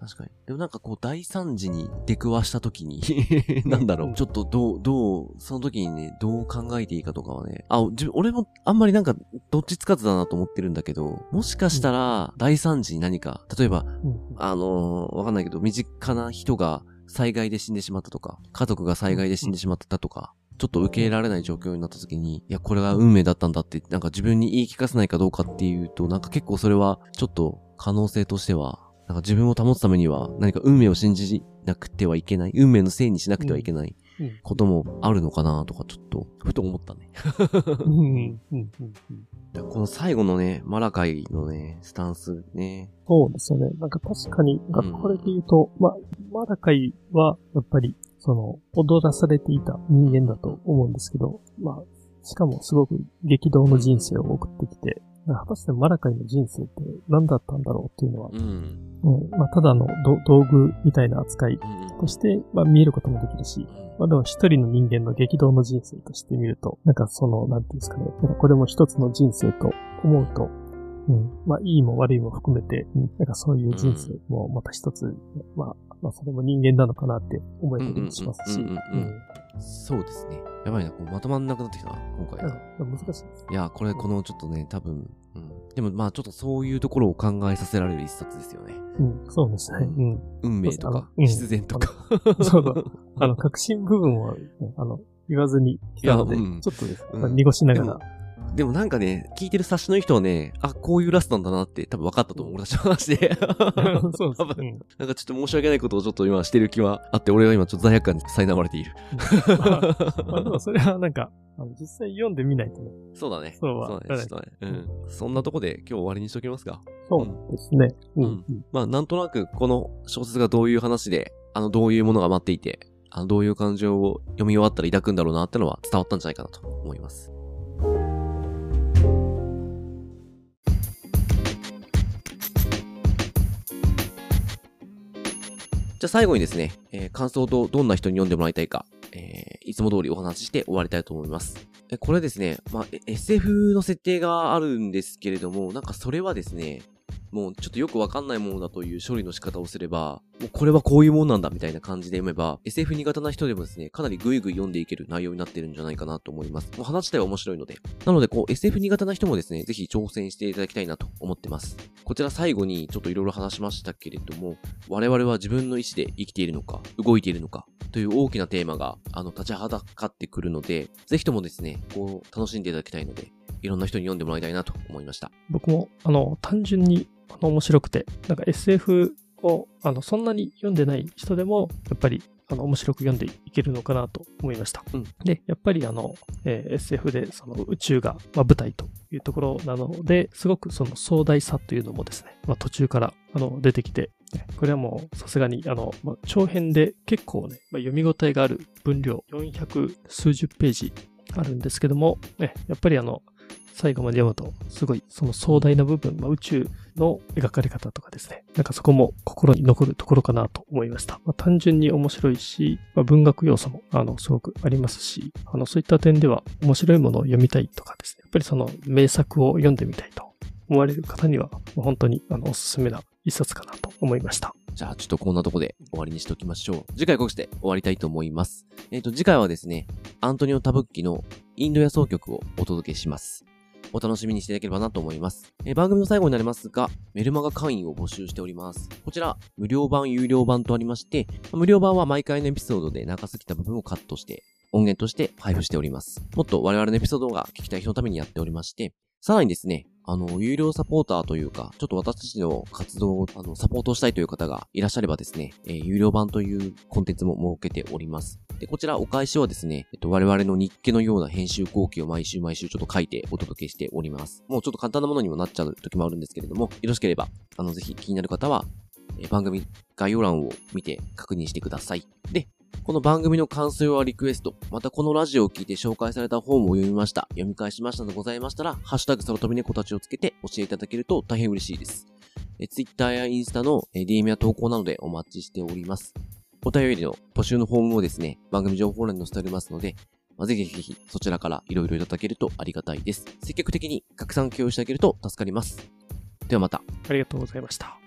確かに。でもなんかこう大惨事に出くわした時に (laughs) なんだろう、ちょっとどう、どう、その時にね、どう考えていいかとかはね、あ、自分、俺もあんまりなんかどっちつかずだなと思ってるんだけど、もしかしたら大惨事に何か、例えば、うん、あのー、わかんないけど、身近な人が災害で死んでしまったとか、家族が災害で死んでしまったとか、ちょっと受け入れられない状況になった時に、いや、これが運命だったんだって、なんか自分に言い聞かせないかどうかっていうと、なんか結構それは、ちょっと可能性としては、なんか自分を保つためには、何か運命を信じなくてはいけない、運命のせいにしなくてはいけないこともあるのかなとか、ちょっと、ふと思ったね。この最後のね、マラカイのね、スタンスね。そうですよね。なんか確かに、これで言うと、うん、まあ、マラカイは、やっぱり、その、踊らされていた人間だと思うんですけど、まあ、しかもすごく激動の人生を送ってきて、果たしてマラカイの人生って何だったんだろうっていうのは、うん、うん、まあ、ただの道具みたいな扱いとして、まあ、見えることもできるし、まあ、でも一人の人間の激動の人生として見ると、なんかその、なんていうんですかね、なんかこれも一つの人生と思うと、うん。まあ、いいも悪いも含めて、うん、なんかそういう人生もまた一つ、まあ、まあ、それも人間なのかなって思えたりもしますし。そうですね。やばいな、こうまとまんなくなってきたな、今回は。難しいです。いや、これ、このちょっとね、多分、うん。でもまあちょっとそういうところを考えさせられる一冊ですよね。うん、そうですね。うん。運命とか、必然とか。そうだ。あの、革新部分は、あの、言わずに来たので、ちょっとですね、濁しながら。でもなんかね、聞いてる冊子の人はね、あ、こういうラストなんだなって多分分かったと思う。俺たちの話で。(laughs) そう多分、なんかちょっと申し訳ないことをちょっと今してる気はあって、俺は今ちょっと罪悪感に苛まれている。(laughs) まあ、まあ、でもそれはなんか、あの実際読んでみないとね。そうだね。そうは。そうだね。ちょっとね。うん。そんなとこで今日終わりにしときますか。そうですね。うん。うん、まあ、なんとなくこの小説がどういう話で、あの、どういうものが待っていて、あの、どういう感情を読み終わったら抱くんだろうなってのは伝わったんじゃないかなと思います。じゃあ最後にですね、えー、感想とどんな人に読んでもらいたいか、えー、いつも通りお話しして終わりたいと思います。えこれですね、まあ、SF の設定があるんですけれども、なんかそれはですね、もうちょっとよくわかんないものだという処理の仕方をすれば、もうこれはこういうもんなんだみたいな感じで読めば、SF 苦手な人でもですね、かなりグイグイ読んでいける内容になってるんじゃないかなと思います。もう話自体は面白いので。なので、こう SF 苦手な人もですね、ぜひ挑戦していただきたいなと思ってます。こちら最後にちょっといろいろ話しましたけれども、我々は自分の意思で生きているのか、動いているのか、という大きなテーマが、あの、立ちはだかってくるので、ぜひともですね、こう、楽しんでいただきたいので、いろんな人に読んでもらいたいなと思いました。僕も、あの、単純にあの面白くて、なんか SF をあのそんなに読んでない人でも、やっぱりあの面白く読んでいけるのかなと思いました。うん、で、やっぱりあの、えー、SF でその宇宙が、まあ、舞台というところなので、すごくその壮大さというのもですね、まあ、途中からあの出てきて、これはもうさすがにあの、まあ、長編で結構ね、まあ、読み応えがある分量、400数十ページあるんですけども、ね、やっぱりあの、最後まで読むと、すごいその壮大な部分、まあ、宇宙の描かれ方とかですね、なんかそこも心に残るところかなと思いました。まあ、単純に面白いし、まあ、文学要素もあのすごくありますし、あのそういった点では面白いものを読みたいとかですね、やっぱりその名作を読んでみたいと思われる方には、本当にあのおすすめな一冊かなと思いました。じゃあ、ちょっとこんなとこで終わりにしておきましょう。次回告知で終わりたいと思います。えっ、ー、と、次回はですね、アントニオ・タブッキのインド野草曲をお届けします。お楽しみにしていただければなと思います。えー、番組の最後になりますが、メルマガ会員を募集しております。こちら、無料版、有料版とありまして、無料版は毎回のエピソードで長すぎた部分をカットして、音源として配布しております。もっと我々のエピソードが聞きたい人のためにやっておりまして、さらにですね、あの、有料サポーターというか、ちょっと私たちの活動を、あの、サポートしたいという方がいらっしゃればですね、えー、有料版というコンテンツも設けております。で、こちらお返しはですね、えっと、我々の日記のような編集後期を毎週毎週ちょっと書いてお届けしております。もうちょっと簡単なものにもなっちゃう時もあるんですけれども、よろしければ、あの、ぜひ気になる方は、えー、番組概要欄を見て確認してください。で、この番組の感想やリクエスト、またこのラジオを聞いて紹介された本を読みました、読み返しましたのございましたら、ハッシュタグ空飛び猫たちをつけて教えていただけると大変嬉しいです。え Twitter やインスタの DM や投稿などでお待ちしております。お便りの募集のフォームをですね、番組情報欄に載せておりますので、まあ、ぜひぜひそちらから色々いただけるとありがたいです。積極的に拡散共有してあげると助かります。ではまた。ありがとうございました。